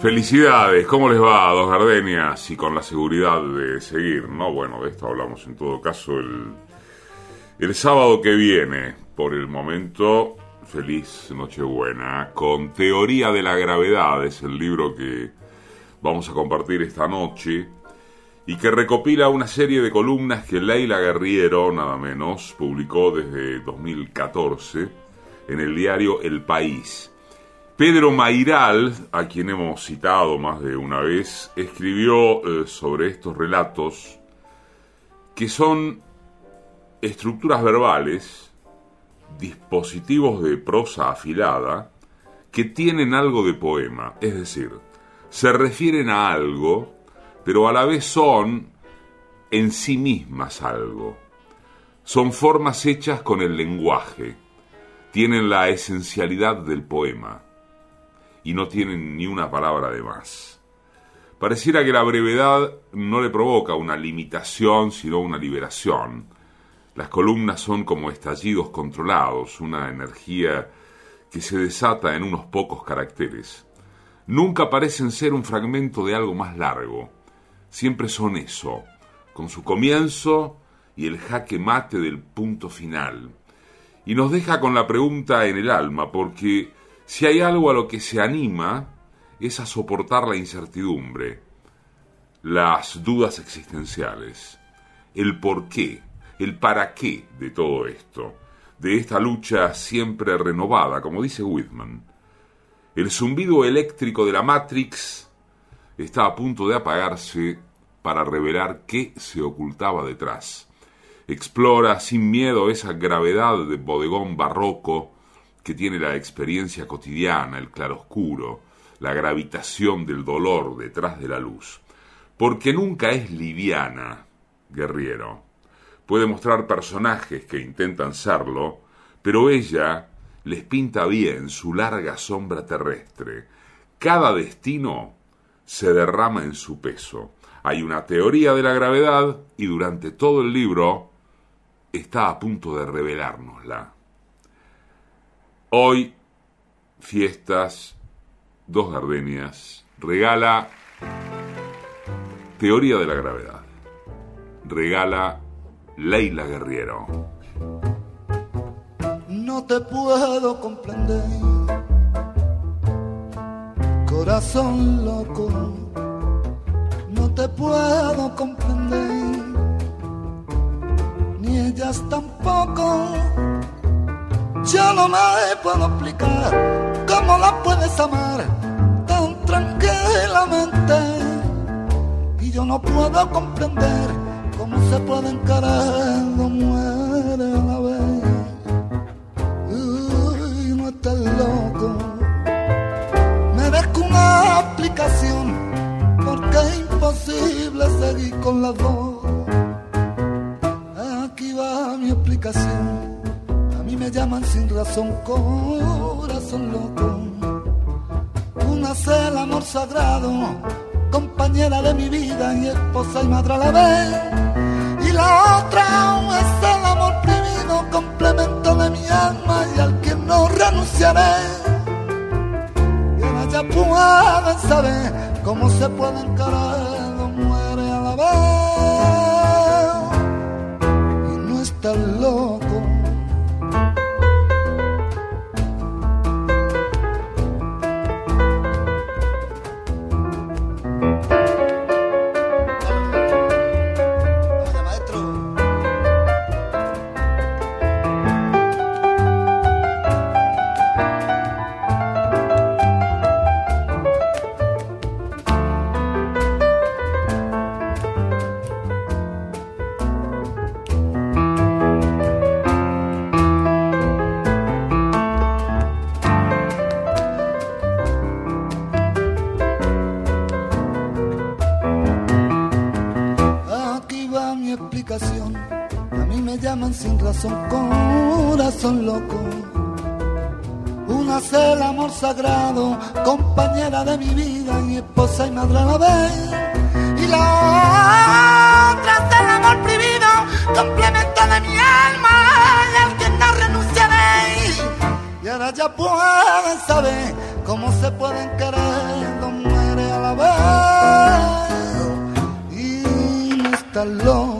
Felicidades, ¿cómo les va, dos gardenias? Y con la seguridad de seguir, ¿no? Bueno, de esto hablamos en todo caso el, el sábado que viene. Por el momento, feliz Nochebuena. Con Teoría de la Gravedad, es el libro que vamos a compartir esta noche. Y que recopila una serie de columnas que Leila Guerriero, nada menos, publicó desde 2014 en el diario El País. Pedro Mairal, a quien hemos citado más de una vez, escribió eh, sobre estos relatos que son estructuras verbales, dispositivos de prosa afilada, que tienen algo de poema, es decir, se refieren a algo, pero a la vez son en sí mismas algo. Son formas hechas con el lenguaje, tienen la esencialidad del poema y no tienen ni una palabra de más. Pareciera que la brevedad no le provoca una limitación, sino una liberación. Las columnas son como estallidos controlados, una energía que se desata en unos pocos caracteres. Nunca parecen ser un fragmento de algo más largo. Siempre son eso, con su comienzo y el jaque mate del punto final. Y nos deja con la pregunta en el alma, porque si hay algo a lo que se anima, es a soportar la incertidumbre, las dudas existenciales, el por qué, el para qué de todo esto, de esta lucha siempre renovada, como dice Whitman. El zumbido eléctrico de la Matrix está a punto de apagarse para revelar qué se ocultaba detrás. Explora sin miedo esa gravedad de bodegón barroco que tiene la experiencia cotidiana, el claroscuro, la gravitación del dolor detrás de la luz. Porque nunca es liviana, guerriero. Puede mostrar personajes que intentan serlo, pero ella les pinta bien su larga sombra terrestre. Cada destino se derrama en su peso. Hay una teoría de la gravedad y durante todo el libro está a punto de revelárnosla. Hoy, fiestas, dos gardenias, regala Teoría de la Gravedad, regala Leila Guerriero. No te puedo comprender, corazón loco, no te puedo comprender, ni ellas tampoco yo no me puedo explicar cómo la puedes amar tan tranquilamente. Y yo no puedo comprender cómo se puede encarar dos muere a la vez. Uy, no estás loco. Merezco una explicación porque es imposible seguir con las dos. Aquí va mi explicación me llaman sin razón corazón loco. Una es el amor sagrado, compañera de mi vida y esposa y madre a la vez. Y la otra es el amor prohibido, complemento de mi alma y al que no renunciaré. Y ahora ya pueden saber cómo se puede encarar, no muere a la vez. De mi vida y esposa y madre a la vez. Y la otra es el amor prohibido, complemento de mi alma y al que no renunciaré. Y ahora ya pueden saber cómo se pueden querer dos mujeres y no está loco,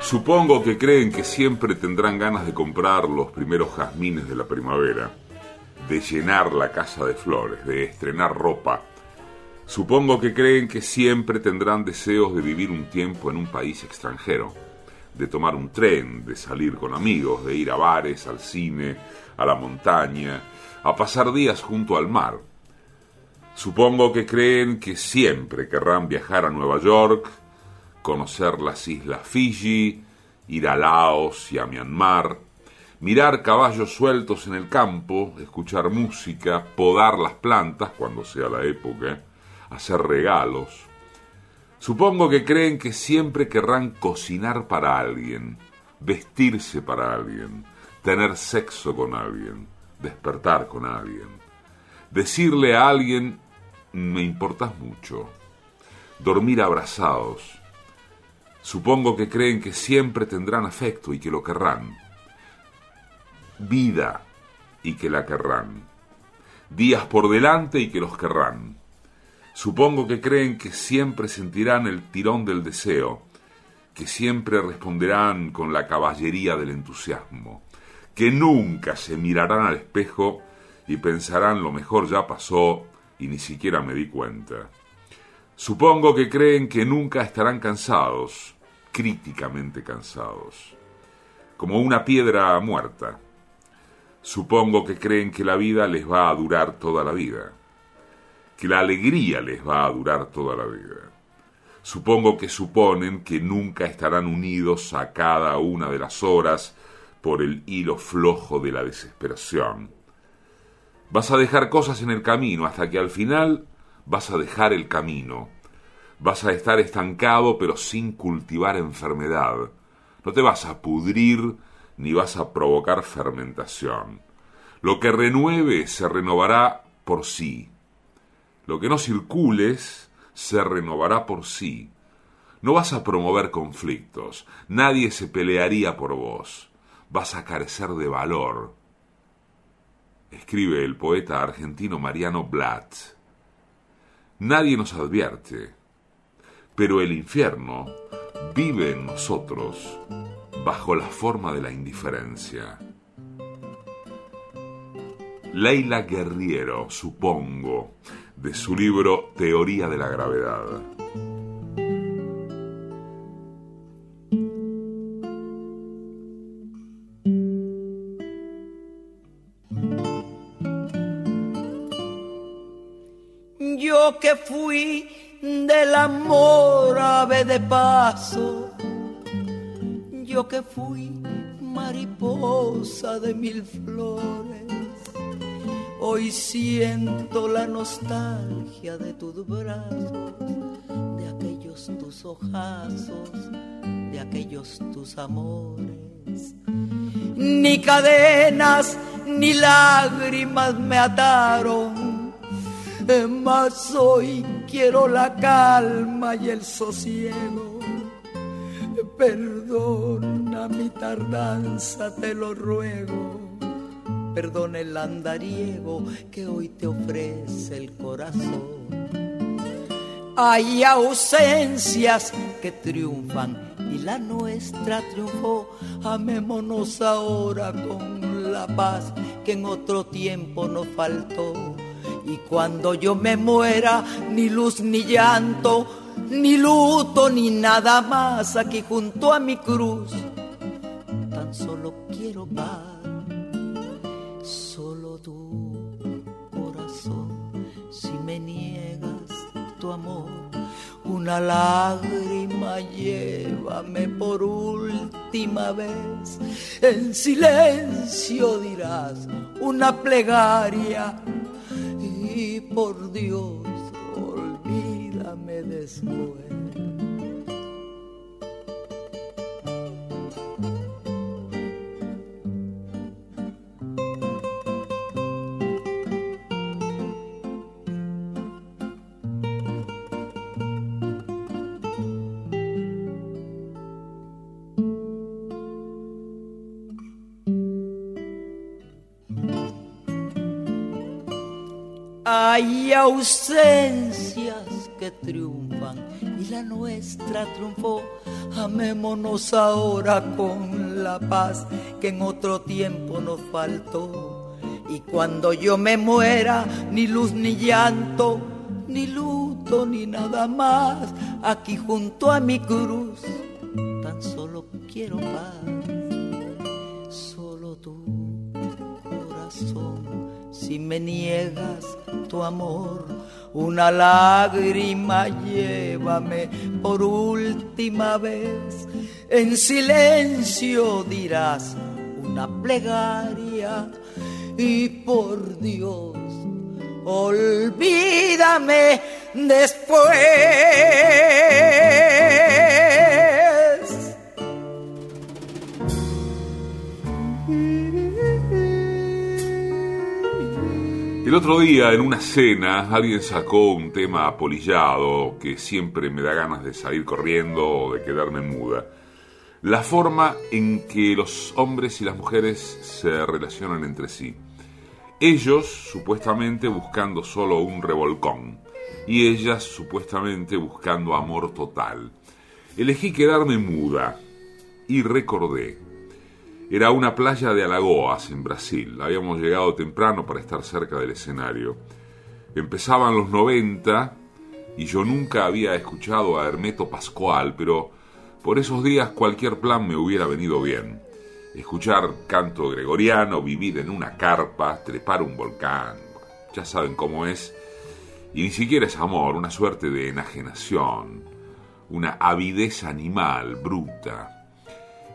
Supongo que creen que siempre tendrán ganas de comprar los primeros jazmines de la primavera, de llenar la casa de flores, de estrenar ropa. Supongo que creen que siempre tendrán deseos de vivir un tiempo en un país extranjero, de tomar un tren, de salir con amigos, de ir a bares, al cine, a la montaña, a pasar días junto al mar. Supongo que creen que siempre querrán viajar a Nueva York, conocer las islas Fiji, ir a Laos y a Myanmar, mirar caballos sueltos en el campo, escuchar música, podar las plantas cuando sea la época, hacer regalos. Supongo que creen que siempre querrán cocinar para alguien, vestirse para alguien, tener sexo con alguien, despertar con alguien, decirle a alguien, me importas mucho, dormir abrazados. Supongo que creen que siempre tendrán afecto y que lo querrán. Vida y que la querrán. Días por delante y que los querrán. Supongo que creen que siempre sentirán el tirón del deseo, que siempre responderán con la caballería del entusiasmo, que nunca se mirarán al espejo y pensarán lo mejor ya pasó y ni siquiera me di cuenta. Supongo que creen que nunca estarán cansados, críticamente cansados, como una piedra muerta. Supongo que creen que la vida les va a durar toda la vida, que la alegría les va a durar toda la vida. Supongo que suponen que nunca estarán unidos a cada una de las horas por el hilo flojo de la desesperación. Vas a dejar cosas en el camino hasta que al final vas a dejar el camino. Vas a estar estancado pero sin cultivar enfermedad. No te vas a pudrir ni vas a provocar fermentación. Lo que renueve se renovará por sí. Lo que no circules se renovará por sí. No vas a promover conflictos. Nadie se pelearía por vos. Vas a carecer de valor. Escribe el poeta argentino Mariano Blatt. Nadie nos advierte, pero el infierno vive en nosotros bajo la forma de la indiferencia. Leila Guerriero, supongo, de su libro Teoría de la Gravedad. Yo que fui del amor ave de paso, yo que fui mariposa de mil flores, hoy siento la nostalgia de tus brazos, de aquellos tus ojazos, de aquellos tus amores. Ni cadenas ni lágrimas me ataron mas hoy quiero la calma y el sosiego. Perdona mi tardanza, te lo ruego. Perdona el andariego que hoy te ofrece el corazón. Hay ausencias que triunfan y la nuestra triunfó. Amémonos ahora con la paz que en otro tiempo nos faltó Y cuando yo me muera, ni luz ni llanto, ni luto, ni nada más aquí junto a mi cruz. Tan solo quiero paz, solo tu corazón, si me niegas tu amor. Una lágrima llévame por última vez. En silencio dirás una plegaria y por Dios olvídame después. Hay ausencias que triunfan y la nuestra triunfó. Amémonos ahora con la paz que en otro tiempo nos faltó. Y cuando yo me muera, ni luz ni llanto, ni luto, ni nada más, aquí junto a mi cruz, tan solo quiero paz, solo tu corazón si me niegas tu amor, una lágrima llévame por última vez. En silencio dirás una plegaria y por Dios, olvídame después. El otro día, en una cena, alguien sacó un tema apolillado que siempre me da ganas de salir corriendo o de quedarme muda. La forma en que los hombres y las mujeres se relacionan entre sí. Ellos supuestamente buscando solo un revolcón y ellas supuestamente buscando amor total. Elegí quedarme muda y recordé era una playa de Alagoas, en Brasil. Habíamos llegado temprano para estar cerca del escenario. Empezaban los 90 y yo nunca había escuchado a Hermeto Pascual, pero por esos días cualquier plan me hubiera venido bien. Escuchar canto gregoriano, vivir en una carpa, trepar un volcán, ya saben cómo es. Y ni siquiera es amor, una suerte de enajenación, una avidez animal, bruta,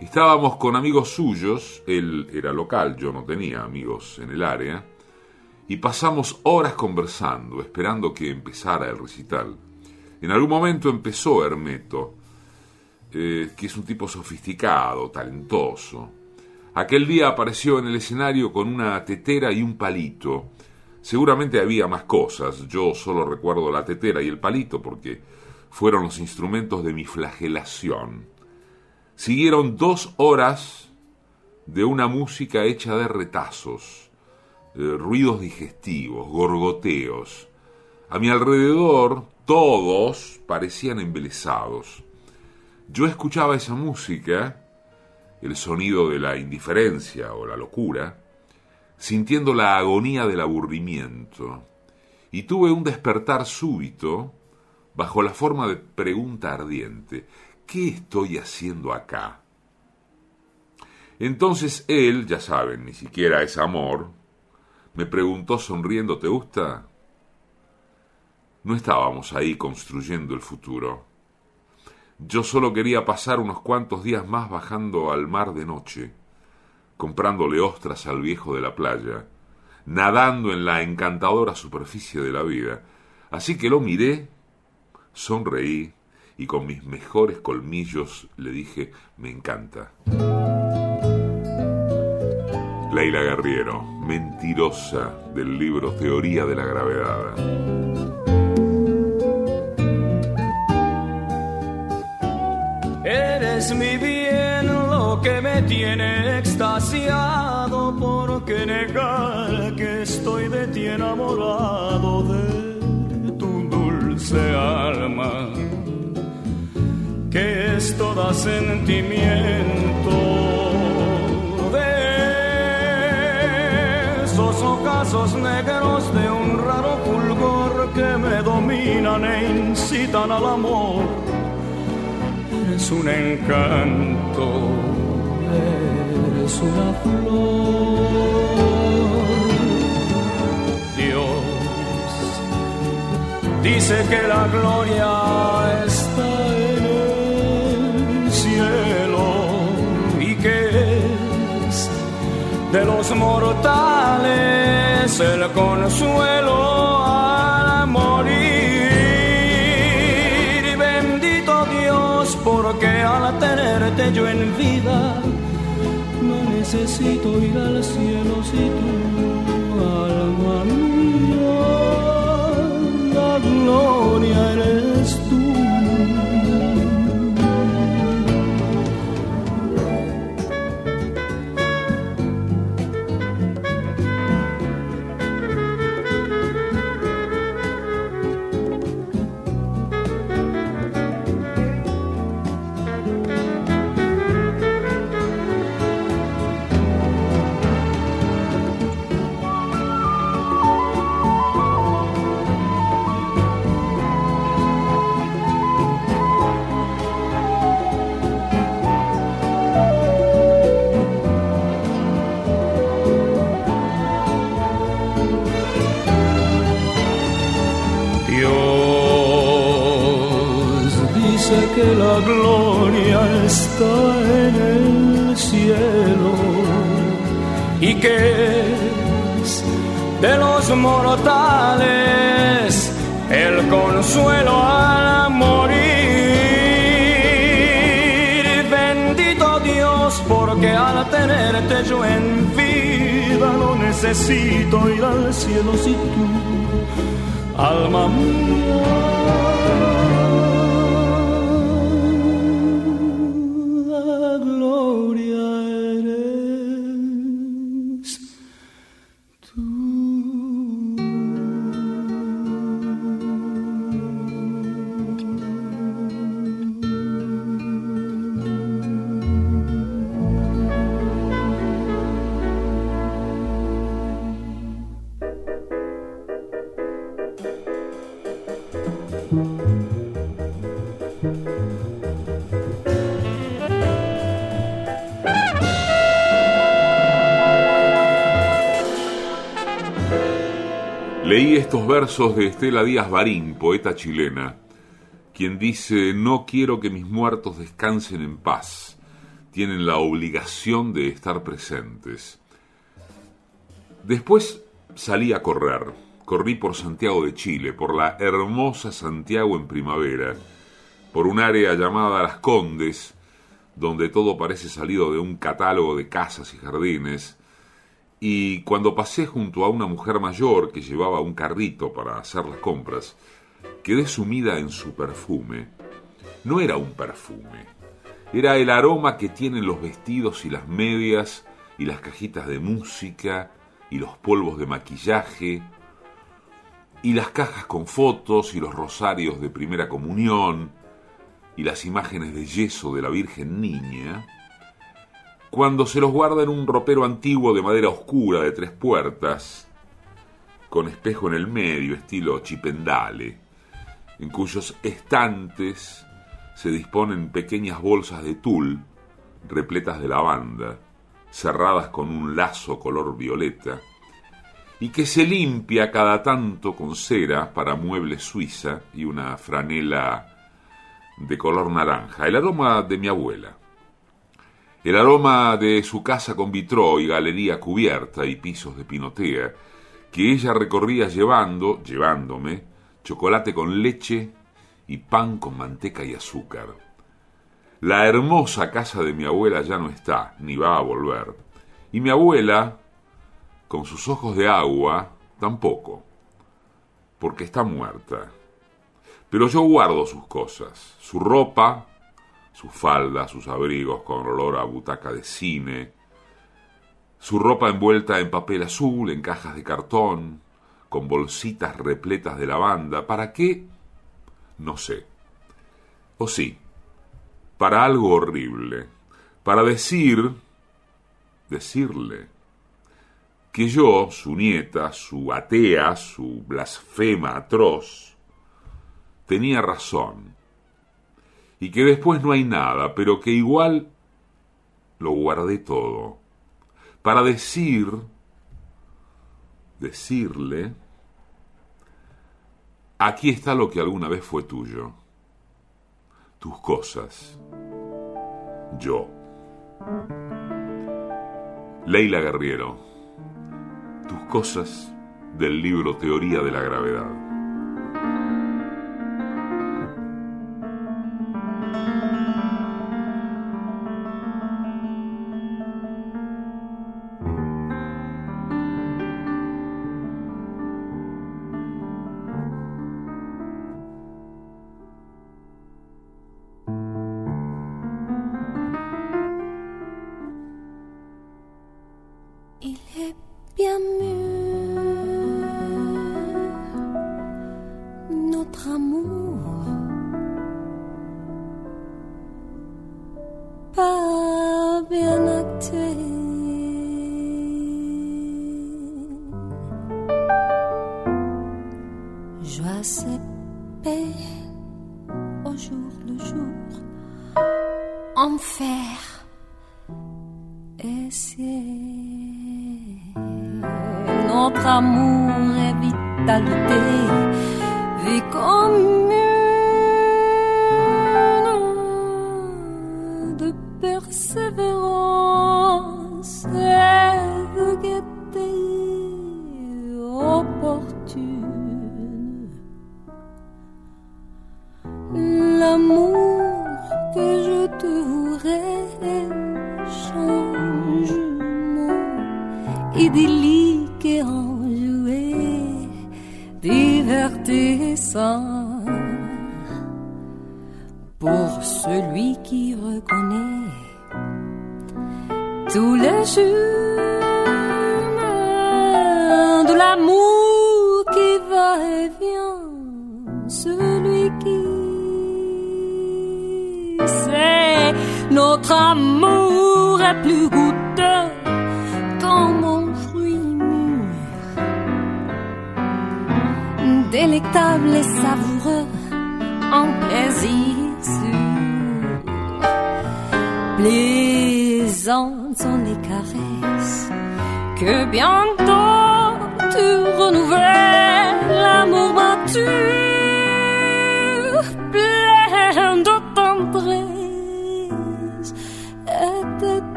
Estábamos con amigos suyos, él era local, yo no tenía amigos en el área, y pasamos horas conversando, esperando que empezara el recital. En algún momento empezó Hermeto, eh, que es un tipo sofisticado, talentoso. Aquel día apareció en el escenario con una tetera y un palito. Seguramente había más cosas, yo solo recuerdo la tetera y el palito porque fueron los instrumentos de mi flagelación. Siguieron dos horas de una música hecha de retazos, eh, ruidos digestivos, gorgoteos. A mi alrededor todos parecían embelesados. Yo escuchaba esa música, el sonido de la indiferencia o la locura, sintiendo la agonía del aburrimiento, y tuve un despertar súbito bajo la forma de pregunta ardiente. ¿Qué estoy haciendo acá? Entonces él, ya saben, ni siquiera es amor, me preguntó sonriendo, ¿te gusta? No estábamos ahí construyendo el futuro. Yo solo quería pasar unos cuantos días más bajando al mar de noche, comprándole ostras al viejo de la playa, nadando en la encantadora superficie de la vida. Así que lo miré, sonreí y con mis mejores colmillos le dije, me encanta. Leila Guerriero, mentirosa del libro Teoría de la Gravedad. Eres mi bien lo que me tiene extasiado, porque negar que estoy de ti enamorado de tu dulce alma es toda sentimiento de esos ocasos negros de un raro fulgor que me dominan e incitan al amor. Eres un encanto, eres una flor. Dios dice que la gloria está de los mortales el consuelo al morir. Y bendito Dios, porque al tenerte yo en vida, no necesito ir al cielo si tú, alma mía, la gloria eres mortales el consuelo al morir. Bendito Dios, porque al tenerte yo en vida no necesito ir al cielo si tú alma mía, de Estela Díaz Barín, poeta chilena, quien dice, no quiero que mis muertos descansen en paz, tienen la obligación de estar presentes. Después salí a correr, corrí por Santiago de Chile, por la hermosa Santiago en primavera, por un área llamada Las Condes, donde todo parece salido de un catálogo de casas y jardines, y cuando pasé junto a una mujer mayor que llevaba un carrito para hacer las compras, quedé sumida en su perfume. No era un perfume, era el aroma que tienen los vestidos y las medias y las cajitas de música y los polvos de maquillaje y las cajas con fotos y los rosarios de primera comunión y las imágenes de yeso de la Virgen Niña cuando se los guarda en un ropero antiguo de madera oscura de tres puertas, con espejo en el medio, estilo chipendale, en cuyos estantes se disponen pequeñas bolsas de tul repletas de lavanda, cerradas con un lazo color violeta, y que se limpia cada tanto con cera para muebles suiza y una franela de color naranja, el aroma de mi abuela. El aroma de su casa con vitró y galería cubierta y pisos de pinotea, que ella recorría llevando, llevándome, chocolate con leche y pan con manteca y azúcar. La hermosa casa de mi abuela ya no está, ni va a volver. Y mi abuela, con sus ojos de agua, tampoco, porque está muerta. Pero yo guardo sus cosas, su ropa, sus faldas, sus abrigos con olor a butaca de cine, su ropa envuelta en papel azul, en cajas de cartón, con bolsitas repletas de lavanda. ¿Para qué? No sé. O sí, para algo horrible, para decir, decirle, que yo, su nieta, su atea, su blasfema atroz, tenía razón, y que después no hay nada, pero que igual lo guardé todo, para decir, decirle, aquí está lo que alguna vez fue tuyo, tus cosas, yo. Leila Guerriero, tus cosas del libro Teoría de la Gravedad.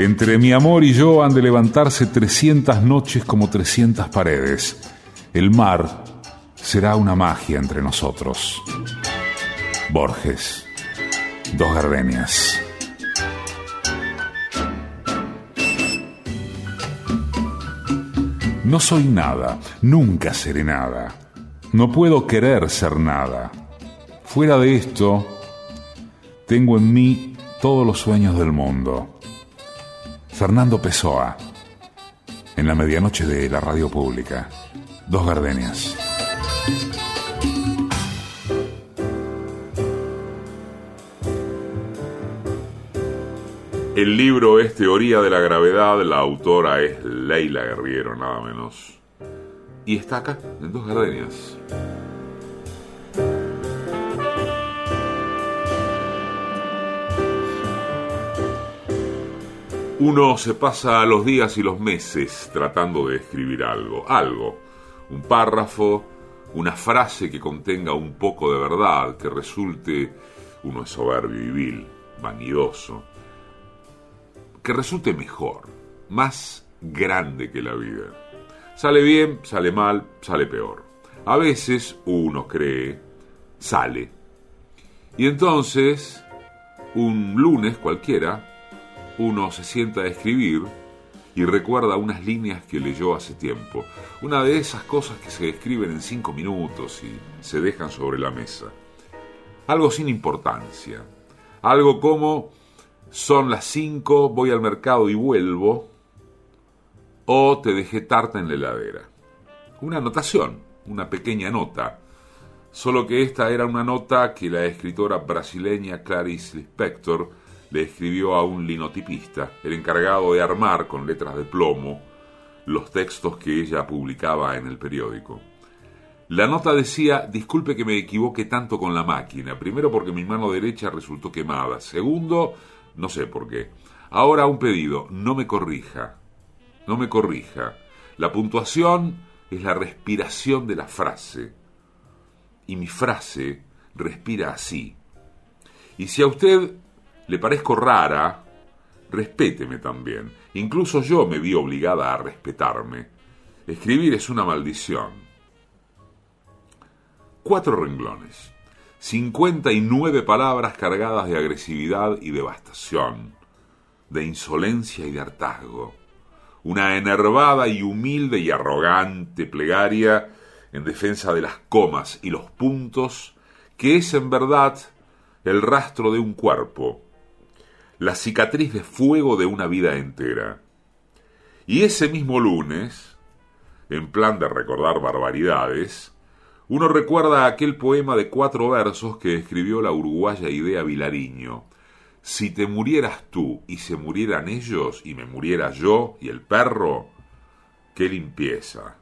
Entre mi amor y yo han de levantarse 300 noches como 300 paredes. El mar será una magia entre nosotros. Borges, dos gardenias. No soy nada, nunca seré nada. No puedo querer ser nada. Fuera de esto, tengo en mí todos los sueños del mundo. Fernando Pessoa, en la medianoche de la radio pública. Dos gardenias. El libro es Teoría de la Gravedad, la autora es Leila Guerriero, nada menos. Y está acá, en Dos Gardenias. Uno se pasa los días y los meses tratando de escribir algo, algo, un párrafo, una frase que contenga un poco de verdad, que resulte, uno es soberbio y vil, vanidoso, que resulte mejor, más grande que la vida. Sale bien, sale mal, sale peor. A veces uno cree, sale. Y entonces, un lunes cualquiera, uno se sienta a escribir y recuerda unas líneas que leyó hace tiempo. Una de esas cosas que se escriben en cinco minutos y se dejan sobre la mesa. Algo sin importancia. Algo como son las cinco, voy al mercado y vuelvo. O te dejé tarta en la heladera. Una anotación, una pequeña nota. Solo que esta era una nota que la escritora brasileña Clarice Lispector le escribió a un linotipista, el encargado de armar con letras de plomo los textos que ella publicaba en el periódico. La nota decía, disculpe que me equivoque tanto con la máquina, primero porque mi mano derecha resultó quemada, segundo, no sé por qué. Ahora un pedido, no me corrija, no me corrija. La puntuación es la respiración de la frase, y mi frase respira así. Y si a usted le parezco rara, respéteme también. Incluso yo me vi obligada a respetarme. Escribir es una maldición. Cuatro renglones. 59 palabras cargadas de agresividad y devastación, de insolencia y de hartazgo. Una enervada y humilde y arrogante plegaria en defensa de las comas y los puntos, que es en verdad el rastro de un cuerpo, la cicatriz de fuego de una vida entera. Y ese mismo lunes, en plan de recordar barbaridades, uno recuerda aquel poema de cuatro versos que escribió la uruguaya Idea Vilariño. Si te murieras tú y se murieran ellos y me muriera yo y el perro, qué limpieza.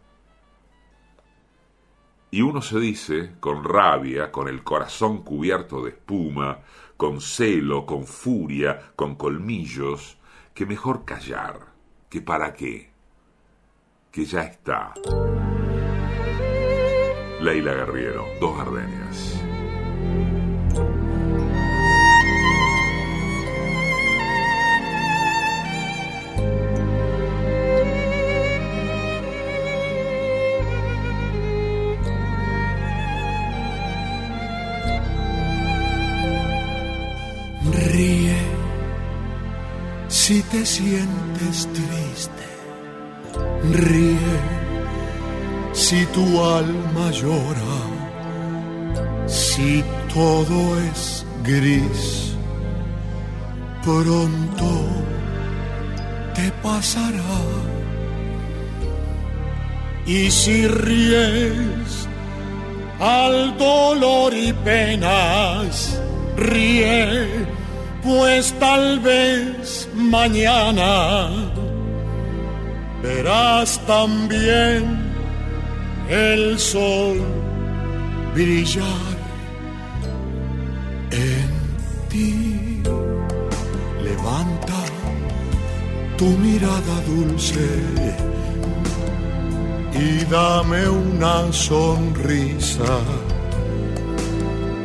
Y uno se dice, con rabia, con el corazón cubierto de espuma, con celo, con furia, con colmillos, que mejor callar, que para qué, que ya está. Leila Guerriero, Dos Gardenias. Si te sientes triste, ríe. Si tu alma llora, si todo es gris, pronto te pasará. Y si ríes al dolor y penas, ríe pues tal vez mañana verás también el sol brillar en ti. Levanta tu mirada dulce y dame una sonrisa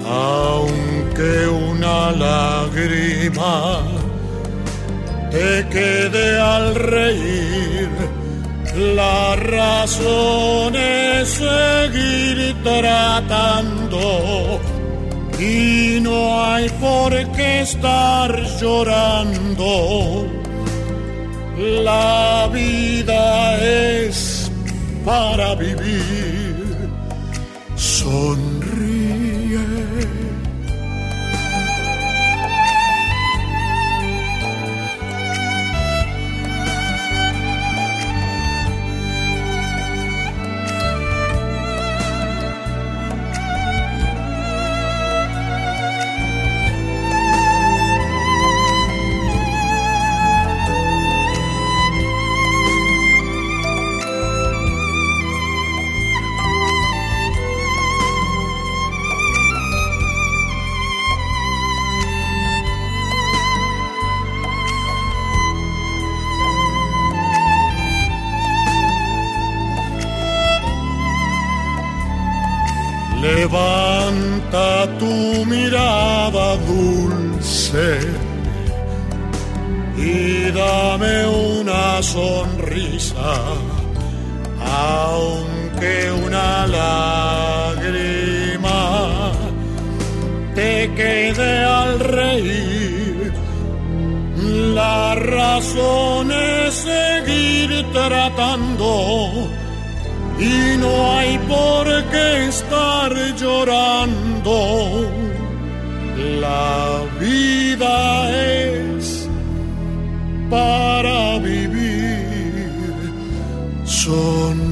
aunque una lágrima te quede al reír, la razón es seguir tratando y no hay por qué estar llorando. La vida es para vivir. Sonríe Levanta tu mirada dulce y dame una sonrisa, aunque una lágrima te quede al reír. La razón es seguir tratando y no hay por qué estar llorando. La vida es para vivir. Sonríe.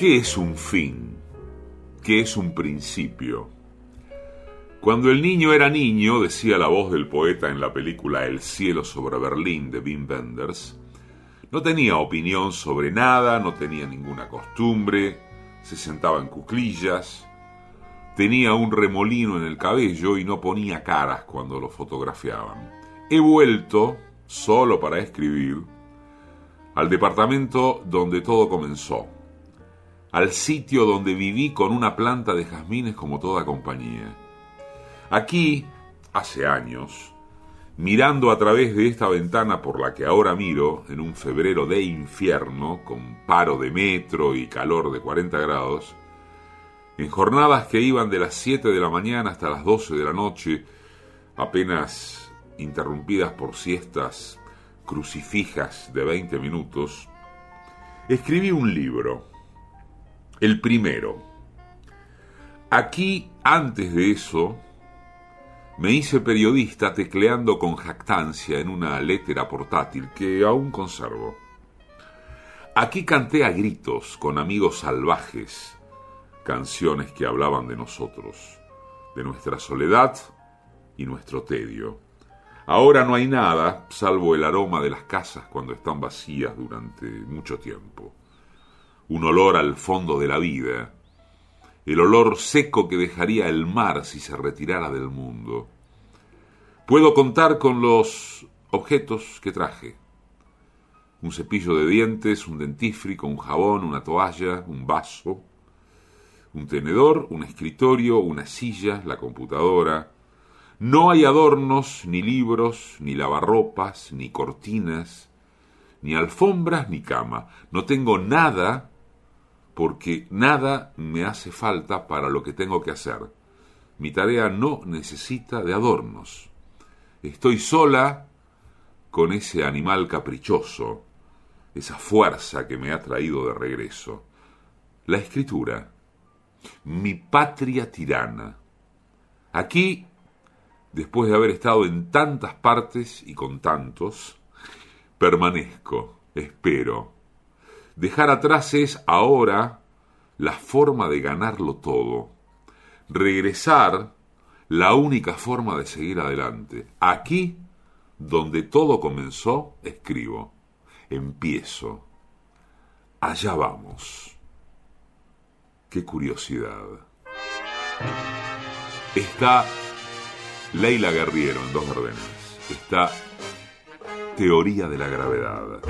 ¿Qué es un fin? ¿Qué es un principio? Cuando el niño era niño, decía la voz del poeta en la película El cielo sobre Berlín de Wim Wenders, no tenía opinión sobre nada, no tenía ninguna costumbre, se sentaba en cuclillas, tenía un remolino en el cabello y no ponía caras cuando lo fotografiaban. He vuelto, solo para escribir, al departamento donde todo comenzó, al sitio donde viví con una planta de jazmines como toda compañía. Aquí, hace años, mirando a través de esta ventana por la que ahora miro, en un febrero de infierno, con paro de metro y calor de 40 grados, en jornadas que iban de las 7 de la mañana hasta las 12 de la noche, apenas interrumpidas por siestas crucifijas de 20 minutos, escribí un libro el primero. Aquí, antes de eso, me hice periodista tecleando con jactancia en una letra portátil que aún conservo. Aquí canté a gritos con amigos salvajes canciones que hablaban de nosotros, de nuestra soledad y nuestro tedio. Ahora no hay nada salvo el aroma de las casas cuando están vacías durante mucho tiempo un olor al fondo de la vida, el olor seco que dejaría el mar si se retirara del mundo. Puedo contar con los objetos que traje. Un cepillo de dientes, un dentífrico, un jabón, una toalla, un vaso, un tenedor, un escritorio, una silla, la computadora. No hay adornos, ni libros, ni lavarropas, ni cortinas, ni alfombras, ni cama. No tengo nada porque nada me hace falta para lo que tengo que hacer. Mi tarea no necesita de adornos. Estoy sola con ese animal caprichoso, esa fuerza que me ha traído de regreso. La escritura, mi patria tirana. Aquí, después de haber estado en tantas partes y con tantos, permanezco, espero, Dejar atrás es ahora la forma de ganarlo todo. Regresar, la única forma de seguir adelante. Aquí, donde todo comenzó, escribo. Empiezo. Allá vamos. Qué curiosidad. Está Leila Guerriero en Dos Órdenes. Está Teoría de la Gravedad.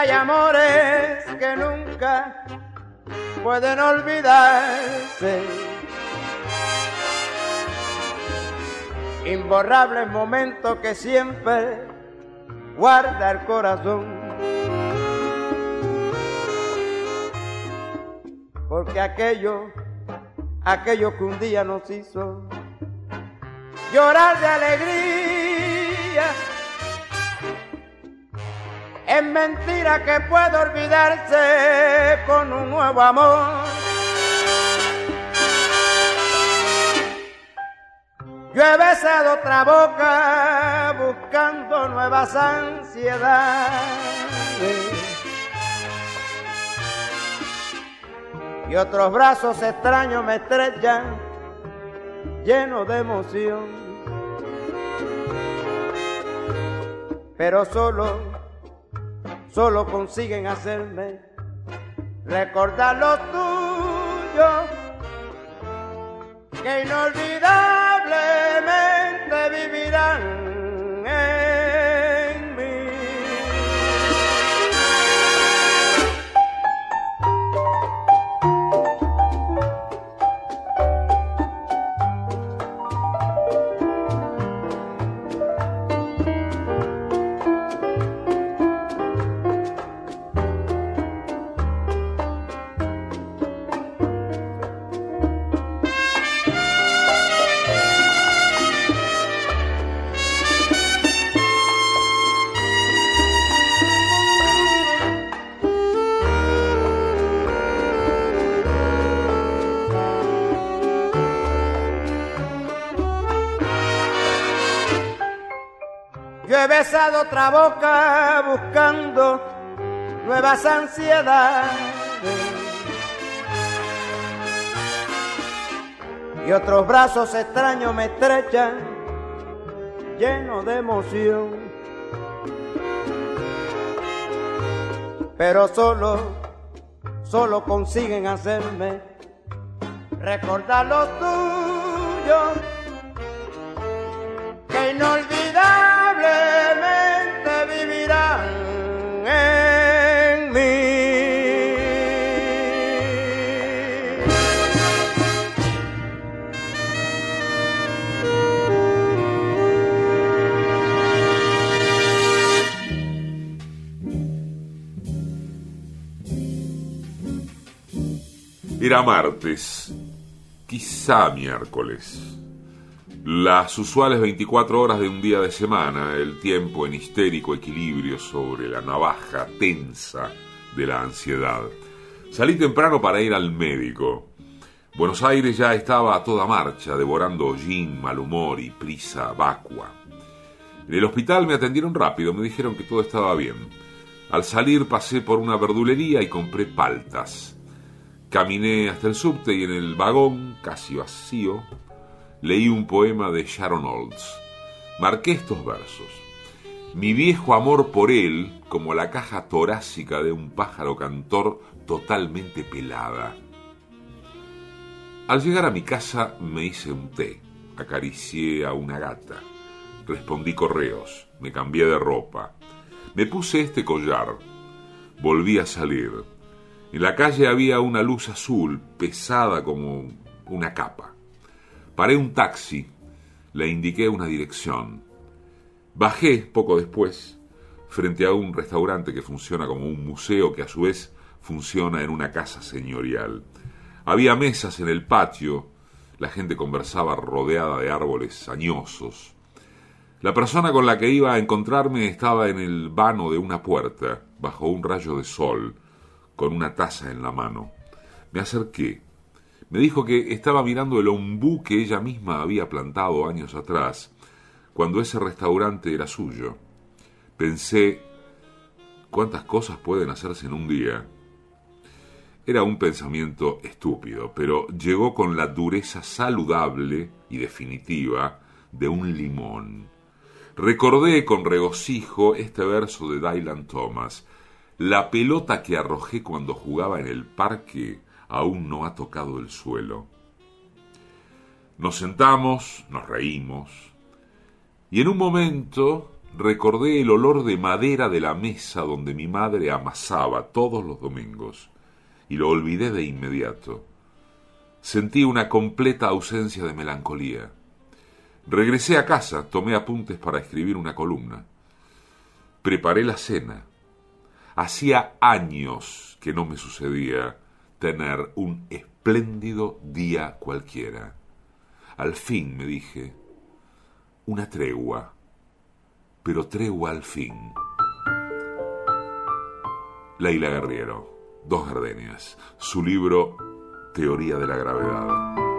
Hay amores que nunca pueden olvidarse. Imborrables momentos que siempre guarda el corazón. Porque aquello, aquello que un día nos hizo llorar de alegría es mentira que puede olvidarse con un nuevo amor. Yo he besado otra boca buscando nuevas ansiedades. Y otros brazos extraños me estrechan, llenos de emoción. Pero solo, solo consiguen hacerme recordar lo tuyo, que inolvidablemente besado otra boca buscando nuevas ansiedades. Y otros brazos extraños me estrechan, llenos de emoción. Pero solo, solo consiguen hacerme recordar lo tuyo que inolvidablemente Era martes, quizá miércoles. Las usuales 24 horas de un día de semana, el tiempo en histérico equilibrio sobre la navaja tensa de la ansiedad. Salí temprano para ir al médico. Buenos Aires ya estaba a toda marcha, devorando hollín, mal humor y prisa vacua. En el hospital me atendieron rápido, me dijeron que todo estaba bien. Al salir pasé por una verdulería y compré paltas. Caminé hasta el subte y en el vagón, casi vacío, leí un poema de Sharon Olds. Marqué estos versos. Mi viejo amor por él, como la caja torácica de un pájaro cantor totalmente pelada. Al llegar a mi casa me hice un té, acaricié a una gata, respondí correos, me cambié de ropa, me puse este collar, volví a salir. En la calle había una luz azul, pesada como una capa. Paré un taxi, le indiqué una dirección. Bajé poco después, frente a un restaurante que funciona como un museo que a su vez funciona en una casa señorial. Había mesas en el patio, la gente conversaba rodeada de árboles añosos. La persona con la que iba a encontrarme estaba en el vano de una puerta, bajo un rayo de sol, con una taza en la mano. Me acerqué. Me dijo que estaba mirando el ombú que ella misma había plantado años atrás, cuando ese restaurante era suyo. Pensé, ¿cuántas cosas pueden hacerse en un día? Era un pensamiento estúpido, pero llegó con la dureza saludable y definitiva de un limón. Recordé con regocijo este verso de Dylan Thomas. La pelota que arrojé cuando jugaba en el parque aún no ha tocado el suelo. Nos sentamos, nos reímos, y en un momento recordé el olor de madera de la mesa donde mi madre amasaba todos los domingos, y lo olvidé de inmediato. Sentí una completa ausencia de melancolía. Regresé a casa, tomé apuntes para escribir una columna. Preparé la cena. Hacía años que no me sucedía tener un espléndido día cualquiera. Al fin, me dije, una tregua, pero tregua al fin. Leila Guerriero, Dos Gardenias, su libro Teoría de la Gravedad.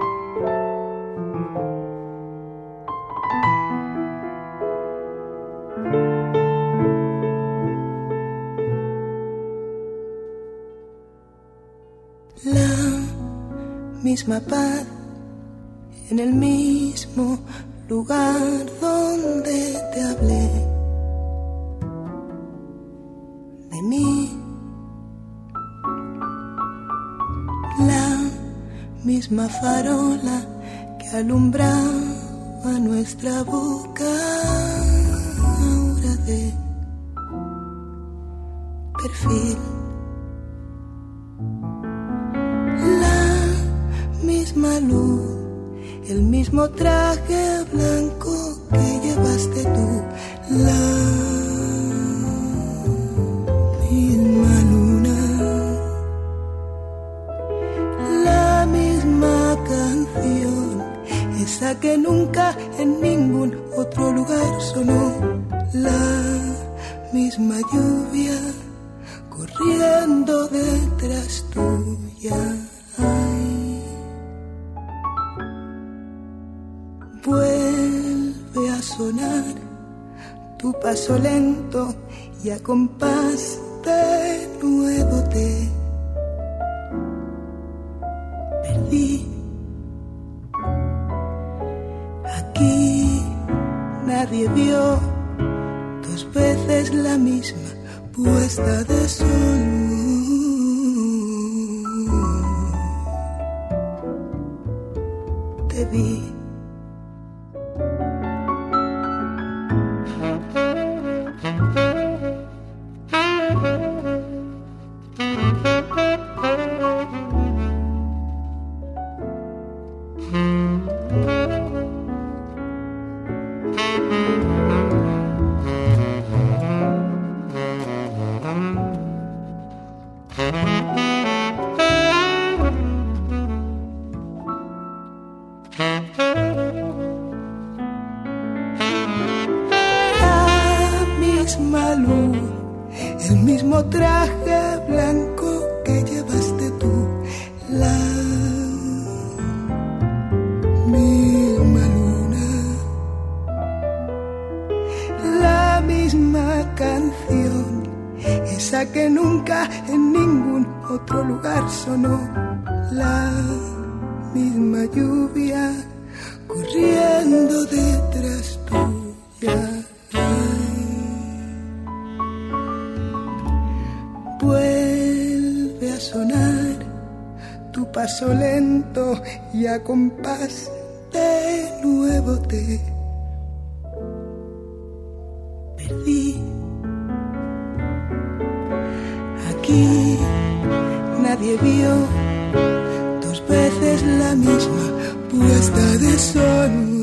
Misma paz en el mismo lugar donde te hablé de mí. La misma farola que alumbraba nuestra boca ahora de perfil. El mismo traje blanco que llevaste tú, la misma luna, la misma canción, esa que nunca en ningún otro lugar sonó, la misma lluvia paso lento y a compás de nuevo te perdí. Aquí nadie vio dos veces la misma puesta de sol. Misma canción, esa que nunca en ningún otro lugar sonó, la misma lluvia corriendo detrás tuya. Vuelve a sonar tu paso lento y a compás de nuevo te Nadie vio dos veces la misma puesta de sol.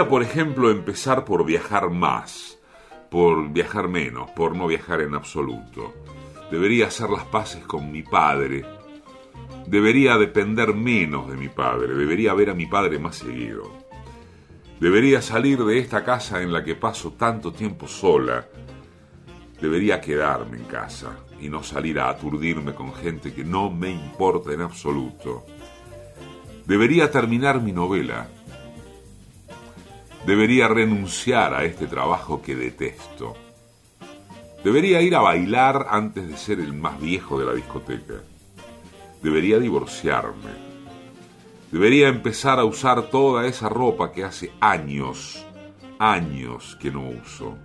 Debería, por ejemplo, empezar por viajar más, por viajar menos, por no viajar en absoluto. Debería hacer las paces con mi padre. Debería depender menos de mi padre. Debería ver a mi padre más seguido. Debería salir de esta casa en la que paso tanto tiempo sola. Debería quedarme en casa y no salir a aturdirme con gente que no me importa en absoluto. Debería terminar mi novela. Debería renunciar a este trabajo que detesto. Debería ir a bailar antes de ser el más viejo de la discoteca. Debería divorciarme. Debería empezar a usar toda esa ropa que hace años, años que no uso.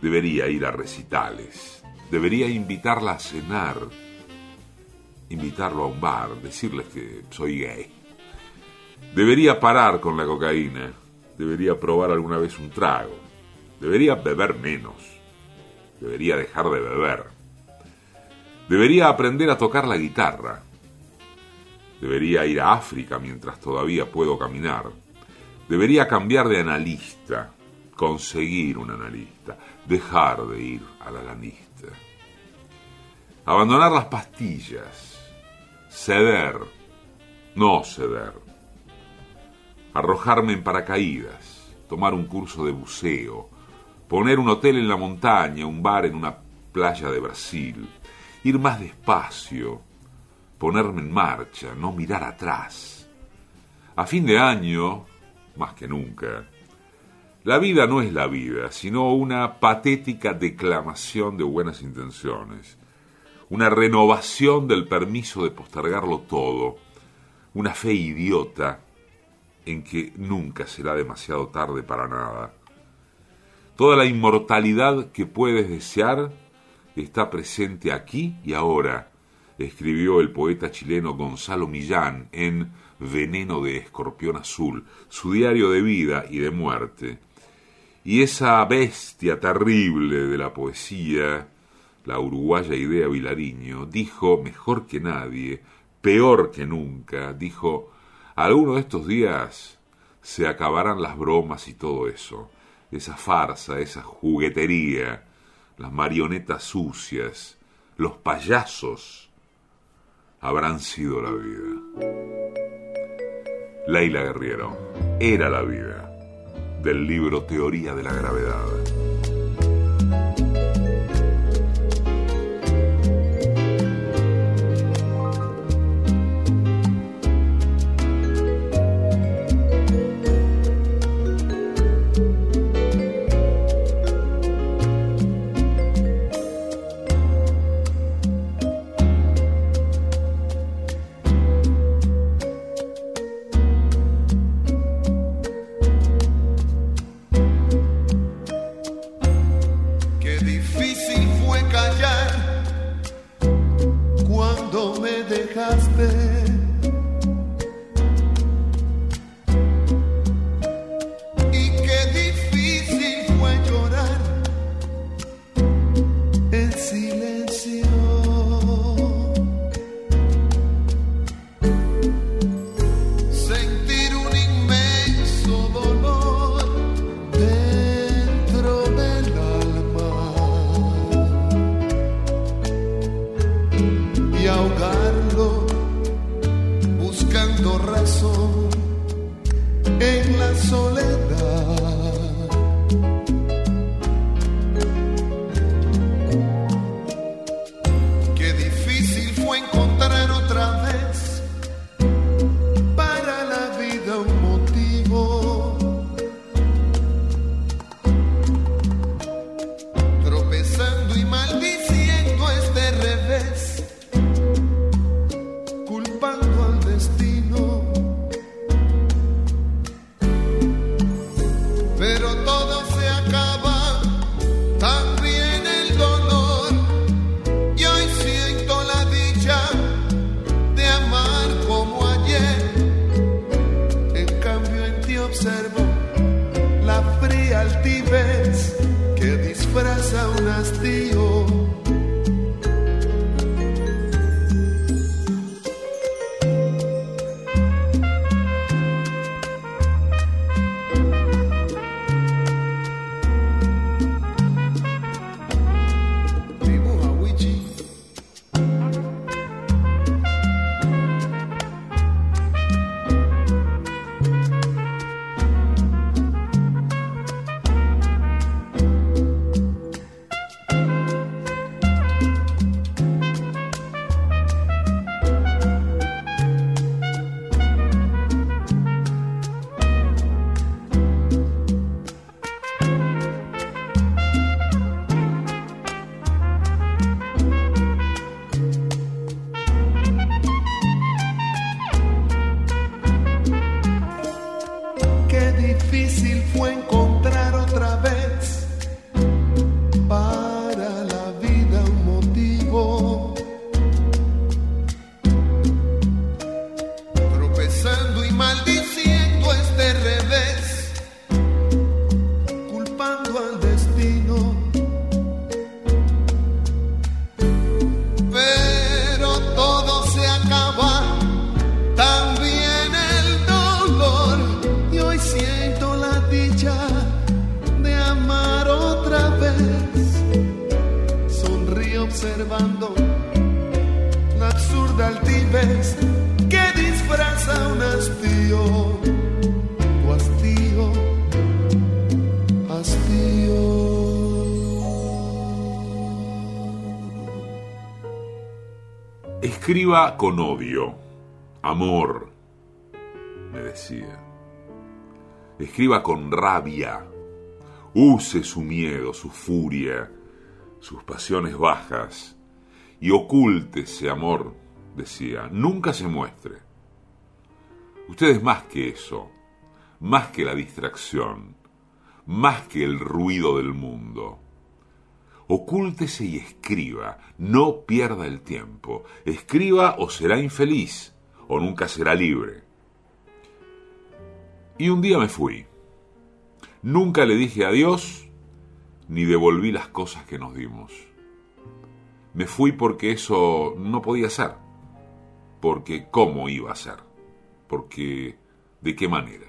Debería ir a recitales. Debería invitarla a cenar. Invitarlo a un bar, decirles que soy gay. Debería parar con la cocaína. Debería probar alguna vez un trago. Debería beber menos. Debería dejar de beber. Debería aprender a tocar la guitarra. Debería ir a África mientras todavía puedo caminar. Debería cambiar de analista, conseguir un analista, dejar de ir al analista. Abandonar las pastillas, ceder, no ceder. Arrojarme en paracaídas, tomar un curso de buceo, poner un hotel en la montaña, un bar en una playa de Brasil, ir más despacio, ponerme en marcha, no mirar atrás. A fin de año, más que nunca, la vida no es la vida, sino una patética declamación de buenas intenciones, una renovación del permiso de postergarlo todo, una fe idiota en que nunca será demasiado tarde para nada. Toda la inmortalidad que puedes desear está presente aquí y ahora, escribió el poeta chileno Gonzalo Millán en Veneno de Escorpión Azul, su diario de vida y de muerte. Y esa bestia terrible de la poesía, la uruguaya Idea Vilariño, dijo mejor que nadie, peor que nunca, dijo, alguno de estos días se acabarán las bromas y todo eso, esa farsa, esa juguetería, las marionetas sucias, los payasos, habrán sido la vida. Leila Guerriero, era la vida del libro Teoría de la Gravedad. Con odio, amor, me decía. Escriba con rabia, use su miedo, su furia, sus pasiones bajas y oculte ese amor, decía, nunca se muestre. Usted es más que eso, más que la distracción, más que el ruido del mundo. Ocúltese y escriba, no pierda el tiempo. Escriba o será infeliz, o nunca será libre. Y un día me fui. Nunca le dije adiós, ni devolví las cosas que nos dimos. Me fui porque eso no podía ser. Porque ¿cómo iba a ser? Porque ¿de qué manera?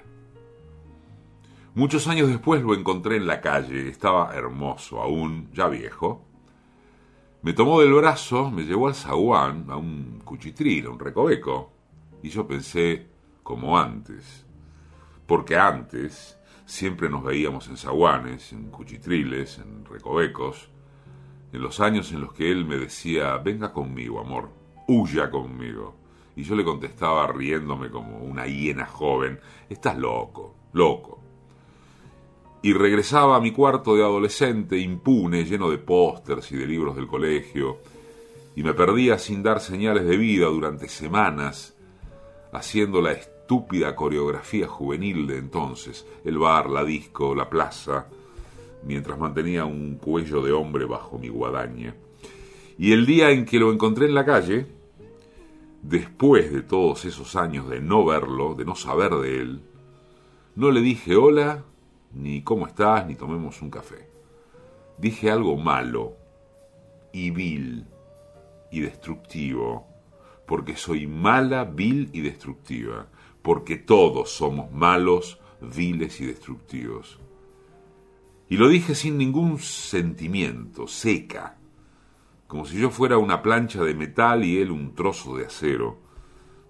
Muchos años después lo encontré en la calle, estaba hermoso, aún ya viejo. Me tomó del brazo, me llevó al zaguán, a un cuchitril, a un recoveco, y yo pensé como antes, porque antes siempre nos veíamos en zaguanes, en cuchitriles, en recovecos, en los años en los que él me decía, venga conmigo, amor, huya conmigo. Y yo le contestaba riéndome como una hiena joven, estás loco, loco y regresaba a mi cuarto de adolescente impune, lleno de pósters y de libros del colegio, y me perdía sin dar señales de vida durante semanas, haciendo la estúpida coreografía juvenil de entonces, el bar, la disco, la plaza, mientras mantenía un cuello de hombre bajo mi guadaña. Y el día en que lo encontré en la calle, después de todos esos años de no verlo, de no saber de él, no le dije hola ni cómo estás, ni tomemos un café. Dije algo malo y vil y destructivo, porque soy mala, vil y destructiva, porque todos somos malos, viles y destructivos. Y lo dije sin ningún sentimiento, seca, como si yo fuera una plancha de metal y él un trozo de acero,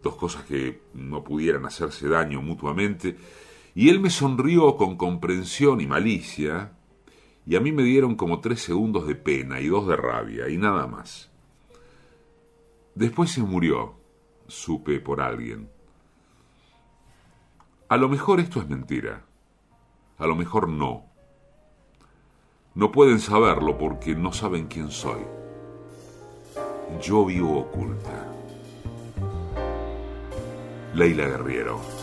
dos cosas que no pudieran hacerse daño mutuamente, y él me sonrió con comprensión y malicia, y a mí me dieron como tres segundos de pena y dos de rabia, y nada más. Después se murió, supe por alguien. A lo mejor esto es mentira, a lo mejor no. No pueden saberlo porque no saben quién soy. Yo vivo oculta. Leila Guerriero.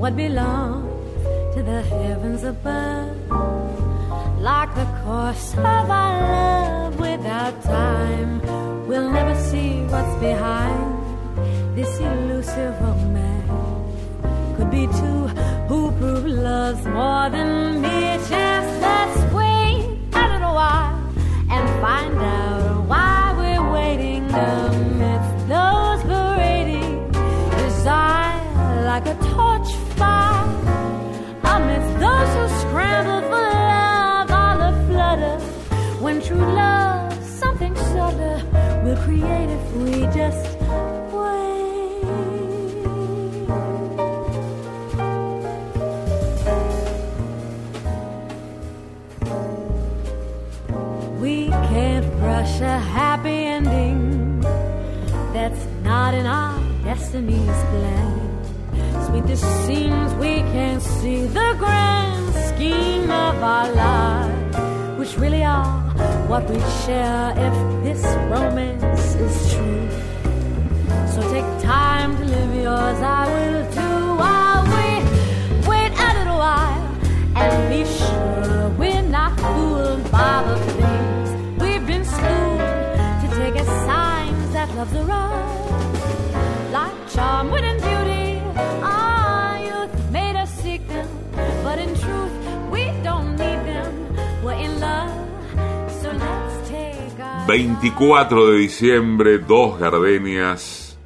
What belongs to the heavens above. Like the course of our love without time, we'll never see what's behind this elusive romance. Could be two who prove love's more than mere chance. Those who scramble for love, all flutter. When true love, something will create if we just wait. We can't rush a happy ending that's not in our destiny's plan. Sweet the seems we can't see the grand scheme of our lives, which really are what we share if this romance is true. So take time to live yours, I will too. While we wait a little while and be sure 24 de diciembre, dos gardenias,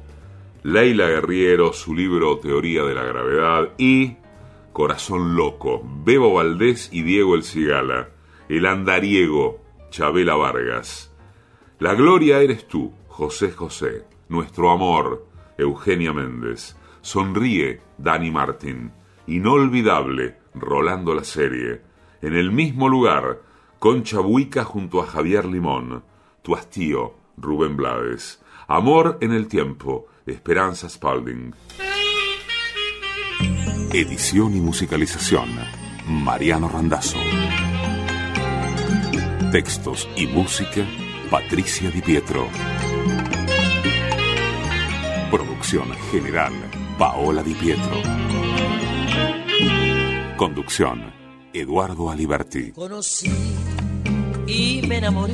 Leila Guerriero, su libro Teoría de la Gravedad y Corazón Loco, Bebo Valdés y Diego El Cigala, El Andariego, Chabela Vargas. La gloria eres tú, José José, nuestro amor, Eugenia Méndez. Sonríe, Dani Martín. Inolvidable, Rolando la serie. en el mismo lugar, Concha Buica junto a Javier Limón, Tu hastío, Rubén Blades, Amor en el tiempo, Esperanza Spalding. Edición y musicalización, Mariano Randazzo. Textos y música, Patricia Di Pietro. Producción general, Paola Di Pietro. Conducción, Eduardo Aliberti. Conocí y me enamoré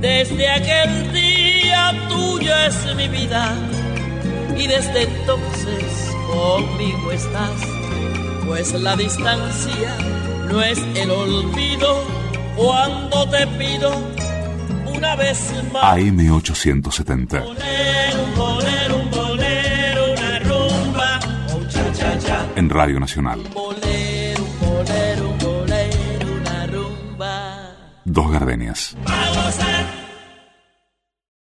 Desde aquel día tuya es mi vida y desde entonces conmigo estás, pues la distancia no es el olvido cuando te pido una vez más. AM870. Un bolero, un bolero, una rumba, un cha cha cha. En Radio Nacional. Bolero, bolero, bolero, una rumba. Dos gardenias. Para